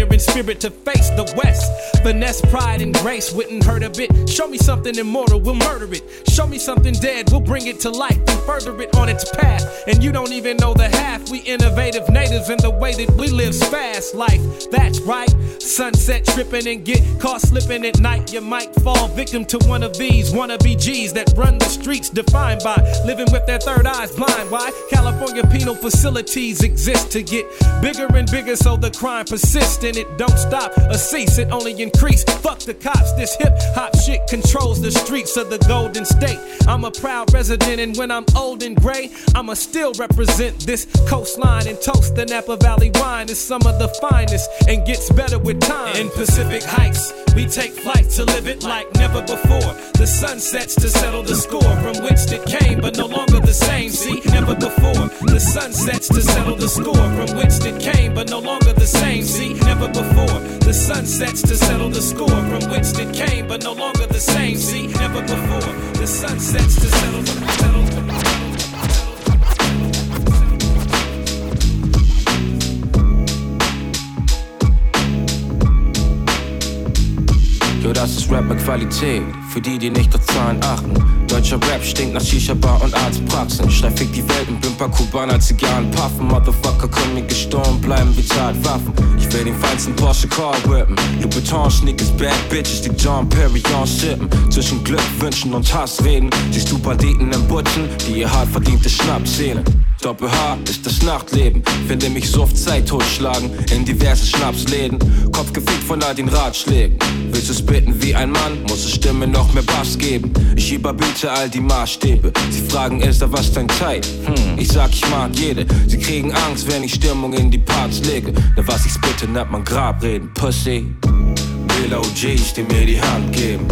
pioneering spirit to face the West. Finesse, pride, and grace wouldn't hurt a bit. Show me something immortal, we'll murder it. Show me something dead, we'll bring it to life and further it on its path. And you don't even know the half. We innovative natives in the way that we live's fast life. That's right. Sunset tripping and get caught slipping at night. You might fall victim to one of these wannabe G's that run the streets defined by living with their third eyes blind. Why? California penal facilities exist to get bigger and bigger so the crime persists and it don't stop or cease. It only increase. Fuck the cops. This hip hop shit controls the streets of the Golden State. I'm a proud resident and when I'm old and gray, I'ma still represent this coastline and toast the Napa Valley wine is some of the finest and gets better with time. In Pacific Heights, we take flight to live it like never before. The sun sets to settle the score from which it came, but no longer the same. See, never before. The sun sets to settle the score from which it came, but no longer the same. See, never before. The sun sets to settle the score from which it came, but no longer the same. See, never before. The sun sets to settle the settle. Jo, das ist Rap mit Qualität, für die, die nicht auf Zahlen achten. Deutscher Rap stinkt nach Shisha-Bar und Arztpraxen. Schreib fick die Welt und Bimper Kubaner, Zigarren, Puffen. Motherfucker können mir gestorben bleiben wie Tatwaffen. Ich will den feinsten Porsche Car whippen. Louboutin Sneakers, Bad Bitches, die John Perignon sippen. Zwischen Glückwünschen und Hassreden siehst du Banditen im Butchen, die ihr hart verdiente Schnaps sehnen. Doppel H ist das Nachtleben. Finde mich so oft Zeit totschlagen in diverse Schnapsläden. Kopf gefickt von all den Ratschlägen. Willst du's bitten wie ein Mann, muss es Stimme noch mehr Bass geben. Ich überbiete all die Maßstäbe. Sie fragen, ist da was dein Zeit? Hm, ich sag, ich mag jede. Sie kriegen Angst, wenn ich Stimmung in die Parts lege. Na was ich spitte, nennt man Grabreden. Pussy. Will OGs, die mir die Hand geben.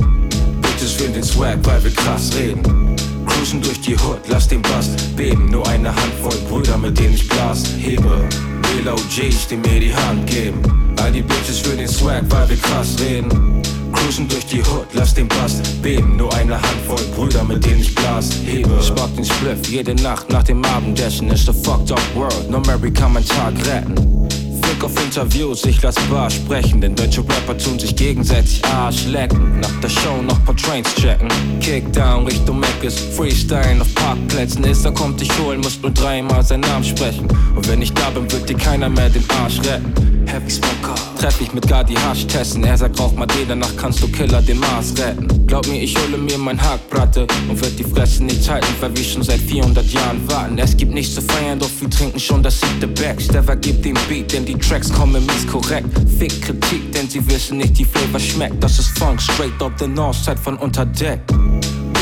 Bitches will den Swag, weil wir krass reden. Cruisen durch die Hood, lass den Bass beben. Nur eine Handvoll Brüder, mit denen ich Blas hebe. Real OGs, die mir die Hand geben. All die Bitches für den Swag, weil wir krass reden. Cruisen durch die Hood, lass den Bass beben. Nur eine Handvoll Brüder, mit denen ich Blas hebe. Ich mag den Spliff jede Nacht nach dem Abendessen. Ist the fucked up world, no Mary kann mein Tag retten. Fick auf Interviews, ich lass Bar sprechen, denn deutsche Rapper tun sich gegenseitig Arsch lecken. Nach der Show noch paar Trains checken. Kickdown Richtung Meckes, Freestyle auf Parkplätzen ist, er kommt dich holen, musst nur dreimal seinen Namen sprechen. Und wenn ich da bin, wird dir keiner mehr den Arsch retten. Heavy Smoker. Treff ich mit Gardi Hasch testen. Er sagt, rauch mal D, danach kannst du Killer den Mars retten. Glaub mir, ich hole mir mein Hackbratte und wird die Fresse nicht halten, weil wir schon seit 400 Jahren warten. Es gibt nichts zu feiern, doch wir trinken schon das siebte Back. Steffer gibt den Beat, denn die Tracks kommen mies korrekt. Fick Kritik, denn sie wissen nicht, die Flavor schmeckt. Das ist Funk, straight up the Northside von Unterdeck.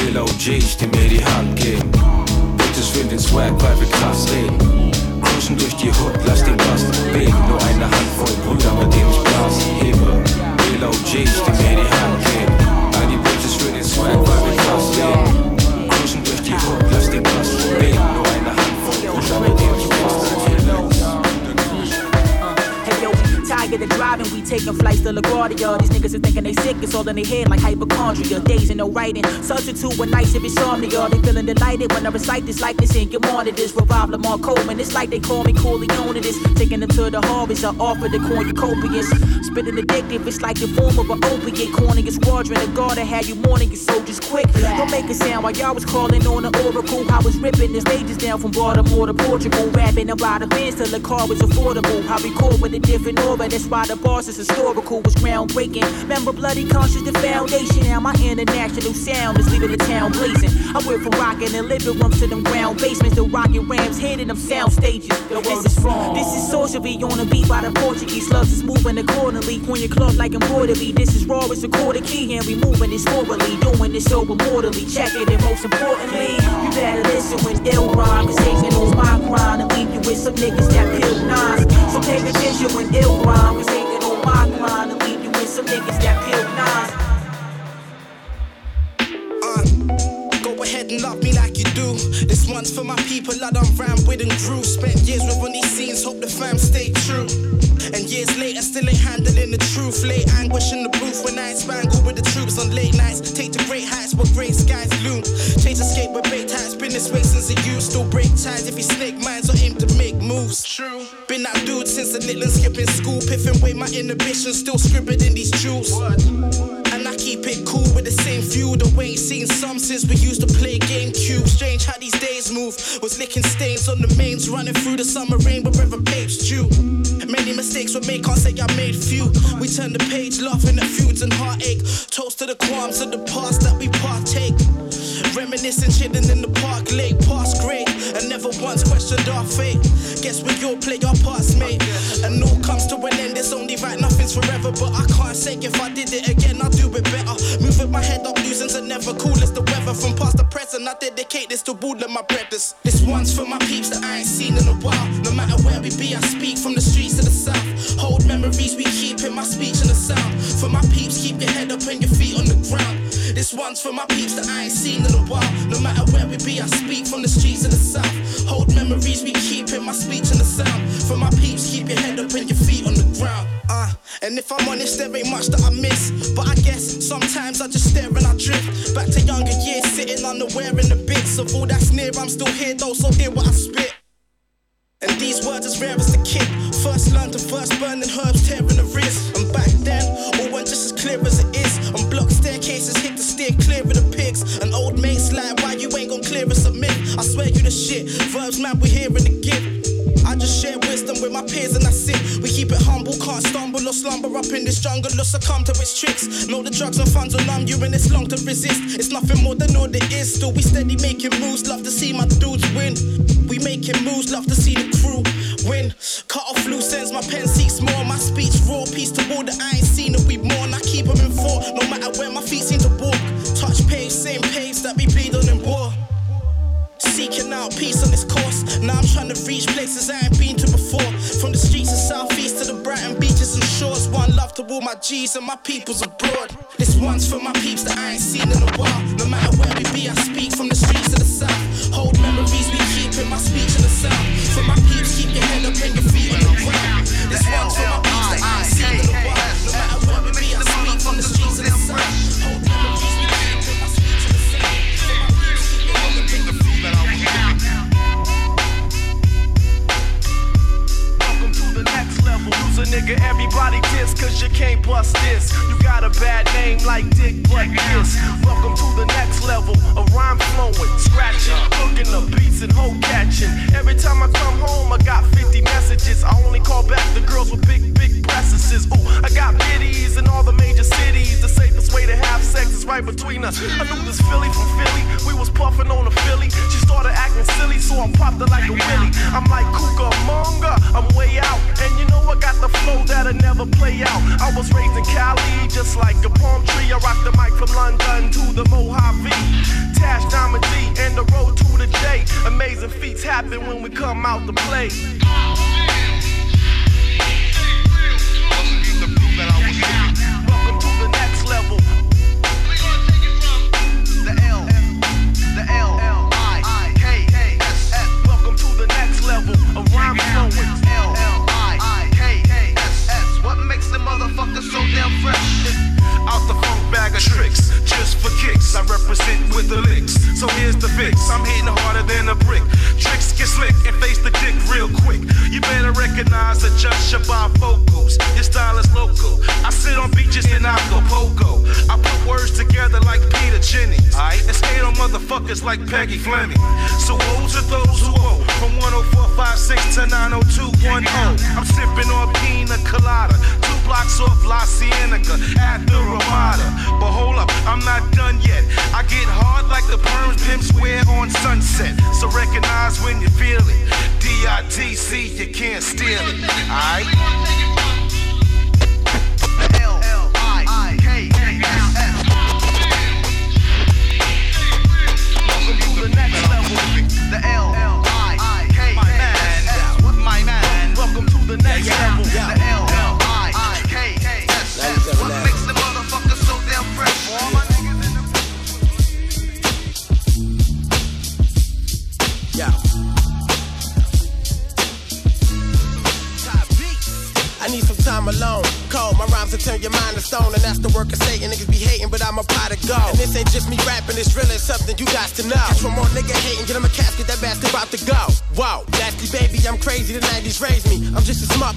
Real OGs, die mir die Hand geben. Bitches will den Swag, weil wir krass reden. Cruisen durch die Hood, lass den Bass beben. Nur eine Handvoll Brüder, mit denen ich Blasen hebe. Real OGs, die mir die Hand geben. All die Bitches für den Swag, weil wir krass reden. Cruisen durch die Hood, lass den Bass beben. Nur eine Handvoll Brüder, mit denen ich Blasen Hey yo, tired of driving, we taking flights to LaGuardia. These sick, it's all in their head like hypochondria. Days and no writing, substitute with nights of insomnia. They feeling delighted when I recite this like this in your monitors. Revive Lamar Coleman, it's like they call me Corleone to this. Taking them to the harvest, I offer the cornucopias. Spitting addictive, it's like the form of an opiate. Corning a squadron, the guard that had you mourning your soldiers quick. Don't make a sound while y'all was calling on the oracle. I was ripping the stages down from Baltimore to Portugal. Rapping about bands till the car was affordable. I record with a different aura, that's why the boss is historical, was groundbreaking. Remember Bloody Conscious, the foundation. Now my international sound is leaving the town blazing. I went from rocking the living rooms to them ground basements, the rocking rams, hitting them sound stages. This is wrong. This is sorcery on a beat by the Portuguese slugs is moving accordingly. On your cloth like embroidery. This is raw, it's a quarter key, and we moving it slowly. Doing this so mortally. Check it, and most importantly, you better listen when ill rhyme is taking on my grind and leave you with some niggas that pill nines. So take attention when ill rhyme is taking on my grind and leave some niggas that pill nines. Uh, go ahead and love me like you do. This one's for my people I done ran with and grew. Spent years with on these scenes, hope the fam stay true. And years later, still ain't handling the truth. Late anguish in the booth when I spangle with the troops on late nights. Take the great heights where great skies loom. Chase escape with bait times, been this way since a youth. Still break ties if you snake minds or aim to make moves. True. Been that dude since the little skipping school. Piffing away my inhibitions, still scribbled in these jewels. And I keep it cool with the same view. The way ain't seen some since we used to play GameCube. Strange how these days move. Was licking stains on the mains, running through the summer rain wherever papes due. Many mistakes were made, say I made few. We turn the page, laughing at feuds and heartache. Toast to the qualms of the past that we partake. Reminiscing, chilling in the park lake, past great, and never once questioned our fate. Guess we all play our parts, mate. And all comes to an end, it's only right, nothing's forever. But I can't say if I did it again, I'll do it better. Moving my head up, losing are never cool as the weather. From past to present, I dedicate this to all of my brothers. This one's for my peeps that I ain't seen in a while. No matter where we be, I speak from the One's for my peeps that I ain't seen in a while. No matter where we be, I speak from the streets of the south. Hold memories we keep in my speech and the sound. For my peeps, keep your head up and your feet on the ground. Uh, and if I'm honest, there ain't much that I miss. But I guess sometimes I just stare and I drift. Back to younger years, sitting unaware in the bits of all that's near. I'm still here though, so hear what I spit. And these words as rare as the kid. First learned to verse, burning herbs, tearing the wrist. And back then, all went just as clear as it is. On staircases, hit the steer clear of the pigs. An old mate's like, why you ain't gon' clear us a myth? I swear you the shit. Verbs, man, we here in the gift. I just share wisdom with my peers and that's it. We keep it humble, can't stumble or slumber up in this jungle or succumb to its tricks. Know the drugs and funds will numb you and it's long to resist. It's nothing more than all it is. Still, we steady making moves, love to see my dudes win. We making moves, love to see the crew win. Cut off loose ends, my pen seeks more. My speech raw, peace to all that I ain't seen it. We mourn, I keep them in four, no matter where my feet seem to walk. Touch page, same pace that we bleed on in war. Seeking out peace on this course. Now I'm trying to reach places I ain't been to before. From the streets of Southeast to the Brighton beaches and shores. One love to all my G's and my peoples abroad. This one's for my peeps that I ain't seen in a while. No matter where we be, I speak from the streets of the South. Hold memories we keep in my speech and the sound. For my peeps, keep your head up on the ground. This one's for my peeps I ain't seen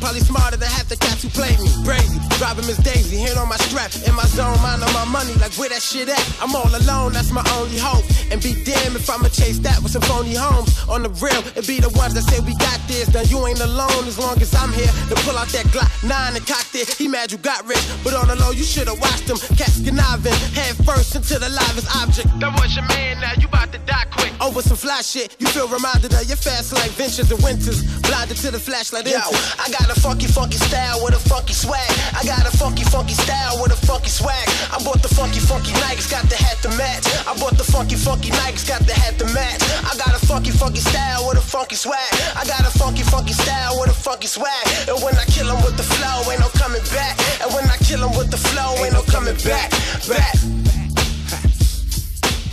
probably smarter than half the cats who played me. Brazy, driving Miss Daisy, hand on my strap, in my zone, mind on my money, like where that shit at? I'm all alone, that's my only hope. And be damned if I'ma chase that with some phony homes. On the real, it be the ones that say we got this. Now you ain't alone as long as I'm here to pull out that Glock 9 and cock it. He mad you got rich, but on the low, you should've watched him. Cats conniving, head first into the livest object. That was your man, now you about to die. Over some fly shit, you feel reminded of your fast like ventures and winters. Blinded to the flashlight. Yo, I got a funky, funky style with a funky swag. I got a funky, funky style with a funky swag. I bought the funky, funky Nikes, got the hat to match. I bought the funky, funky Nikes, got the hat to match. I got a funky, funky style with a funky swag. I got a funky, funky style with a funky swag. And when I kill 'em with the flow, ain't no coming back. And when I kill 'em with the flow, ain't no coming back. Back.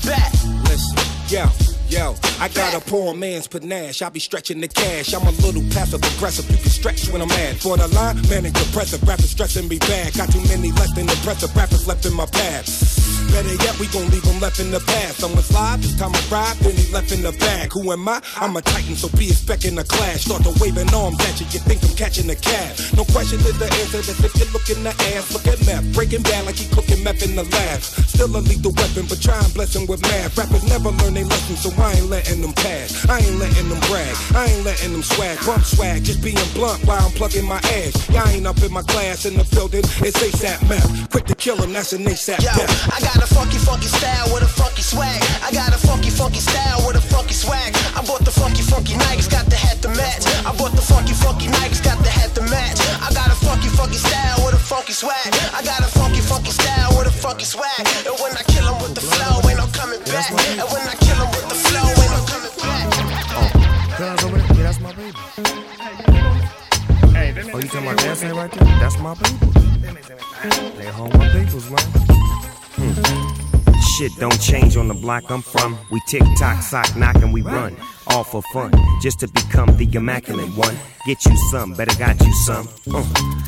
Back. Listen, yo, yo, I got a poor man's panache. I be stretching the cash. I'm a little passive aggressive. You can stretch when I'm mad. For the line, manic depressive. Rappers stressing me bad. Got too many less than impressive rappers left in my path. Better yet, we gon' leave them left in the past. Someone's live, this time I ride, then he left in the bag. Who am I? I'm a titan, so be expecting a clash. Start to waving arms at you, you think I'm catching a cab. No question is the answer, that's if you look in the ass. Look at meth, breaking bad like he cooking meth in the lab. Still a lethal weapon, but try and bless him with math. Rappers never learn their lessons, so I ain't letting them pass. I ain't letting them brag, I ain't letting them swag. Bump swag, just being blunt while I'm plugging my ass. Y'all ain't up in my class in the building, it's ASAP meth. Quick to kill him, that's an ASAP Yo, death. I got a funky, funky style with a funky swag. I got a funky, funky style with a funky swag. I bought the funky, funky Nikes, got the hat to match. I bought the funky, funky Nikes, got the hat to match. I got a funky, funky style with a funky swag. I got a funky, funky style with a funky swag. And when I kill 'em with the flow, ain't no coming back. And when I kill 'em with the flow, ain't no coming back. Cuz over there, yeah, that's my baby. Oh, you talking about dancing right there? That's my people. They home my peoples, man. Shit don't change on the block I'm from. We tick tock, sock knock, and we run. All for fun, just to become the immaculate one. Get you some, better got you some. Uh,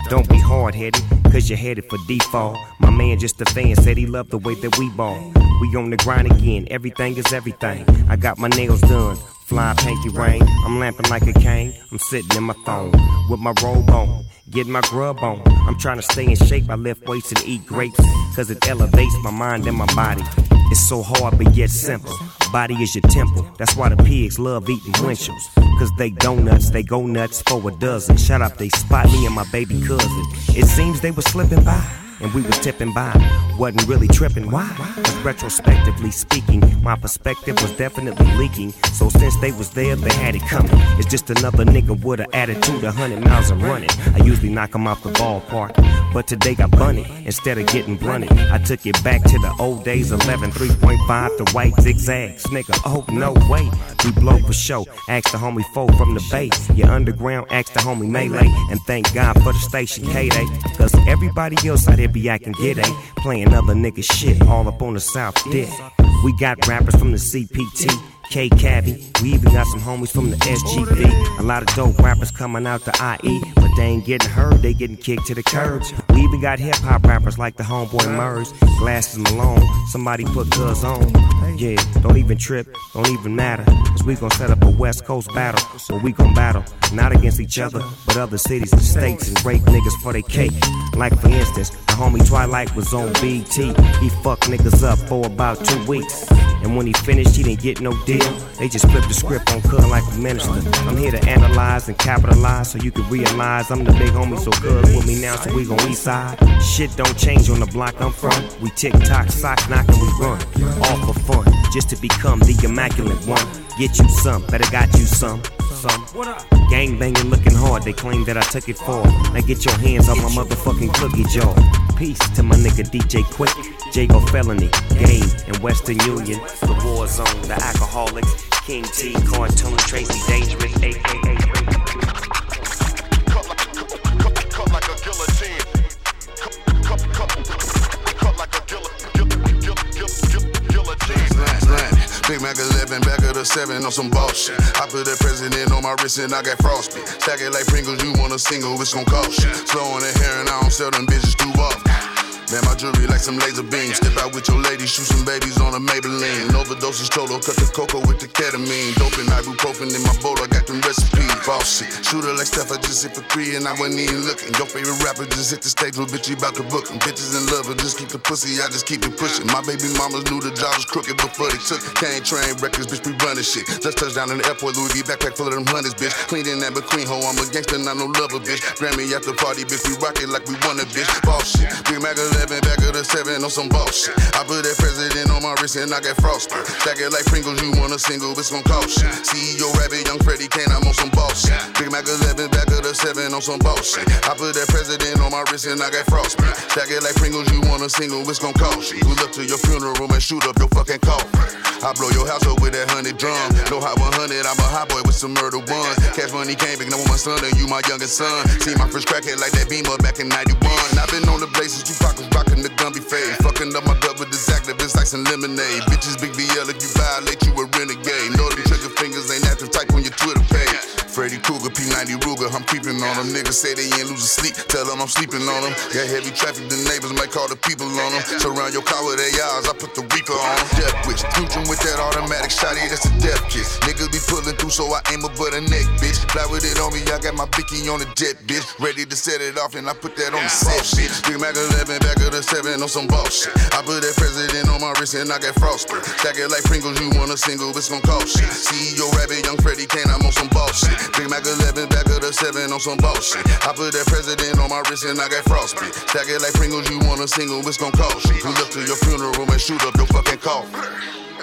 don't be hard headed, cause you're headed for default. My man, just a fan, said he loved the way that we ball. We on the grind again, everything is everything. I got my nails done, fly pinky rain. I'm lamping like a cane, I'm sitting in my phone with my robe on. Getting my grub on. I'm trying to stay in shape. I lift weights and eat grapes. Cause it elevates my mind and my body. It's so hard but yet simple. Body is your temple. That's why the pigs love eating Winchell's. Cause they donuts, they go nuts for a dozen. Shut up, they spot me and my baby cousin. It seems they were slipping by and we was tipping by. Wasn't really tripping. Why? Cause retrospectively speaking, my perspective was definitely leaking. So since they was there, they had it coming. It's just another nigga with an attitude, a hundred miles and running. I usually knock 'em off the ballpark, but today got bunted. Instead of getting blunted, I took it back to the old days 11, 3.5, the white zigzags. Nigga, oh no way. We blow for show. Ask the homie foe from the base. Your underground, ask the homie Melee. And thank God for the station K-Day. Cause everybody else out here be get a Playing other nigga shit all up on the South Dick. We got rappers from the CPT. K Cabby, we even got some homies from the SGV. A lot of dope rappers coming out the IE, but they ain't getting heard, they getting kicked to the curbs. We even got hip hop rappers like the homeboy Murs, Glasses Malone, somebody put cuz on. Yeah, don't even trip, don't even matter. Cause we gon' set up a West Coast battle where we gon' battle, not against each other, but other cities and states and rape niggas for their cake. Like for instance, homie Twilight was on BT. He fucked niggas up for about two weeks. And when he finished, he didn't get no deal. They just flipped the script on Cuz like a minister. I'm here to analyze and capitalize so you can realize I'm the big homie, so Cuz with me now, so we gon' east side. Shit don't change on the block I'm from. We tick tock, sock knock, and we run. All for fun, just to become the immaculate one. Get you some, better got you some. Some. Gang banging looking hard, they claim that I took it for. Now get your hands off my motherfucking cookie jar. Peace to my nigga DJ Quik, Jayo Felony, Game, and Western Union. The War Zone, the Alkaholiks, King T, Cartoon, Tracy Dangerous, aka Big Mac 11, back of the 7 on some boss bullshit. I put the president on my wrist and I got frostbite. Stack it like Pringles, you want a single, it's gon' cost you. Slow on the hair and I don't sell them bitches too off. Man, my jewelry like some laser beams. Step out with your lady, shoot some babies on a Maybelline. Overdoses total, cut the cocoa with the ketamine. Dope and ibuprofen in my bowl, I got them recipes. Boss shit. Shooter like Steph, I just hit for three and I wasn't even looking. Your favorite rapper just hit the stage, little bitch, you about to book 'em. Bitches in love, but just keep the pussy, I just keep it pushing. My baby mamas knew the job was crooked before they took it. Can't train records, bitch, we running shit. Just touched down in the airport, Louis V backpack full of them hundreds, bitch. Clean in that McQueen hoe, I'm a gangster, not no lover, bitch. Grammy after party, bitch, we rock it like we won a bitch. Boss shit. Big Mac 11, back of the 7 on some bullshit. I put that president on my wrist and I got frostbite. Stack it like Pringles, you want a single, it's gon' cost you. CEO Rabbit, Young Freddie Kane, I'm on some boss shit. Big Mac 11, back of the 7 on some bullshit. I put that president on my wrist and I got frostbite. Stack it like Pringles, you want a single, it's gon' cost you. Pull up to your funeral and shoot up your fucking coffin. I blow your house up with that hundred drum. No hot 100, I'm a hot boy with some murder one. Cash money came back, now my son, and you my youngest son. See my first crackhead like that beamer back in 91. I've been on the places, you was rocking the Gumby fade. Fucking up my gut with this activist like some lemonade. Bitches, big BL, if you violate, you a renegade. Know them trigger fingers ain't Freddy Krueger, P90 Ruger, I'm creeping on them. Niggas say they ain't losing sleep, tell them I'm sleeping on them. Got heavy traffic, the neighbors might call the people on them. Surround your car with ARs, I put the Reaper on them. Death wish, fusion with that automatic shotty, that's a death kiss. Niggas be pulling through, so I aim up but a neck, bitch. Fly with it on me, I got my Bicky on the jet, bitch. Ready to set it off, and I put that on the set, bitch. Big Mac 11, back of the 7 on some bullshit. I put that president on my wrist, and I got frostbite. Stack it like Pringles, you want a single, it's gon' cost shit. CEO Rabbit, Young Freddie Kane, I'm on some bullshit. Big Mac 11, back of the 7 on some bullshit. I put that president on my wrist, and I got frostbite. Stack it like Pringles, you want a single, it's gon' cost shit. Pull up to your funeral and shoot up your fucking coffin.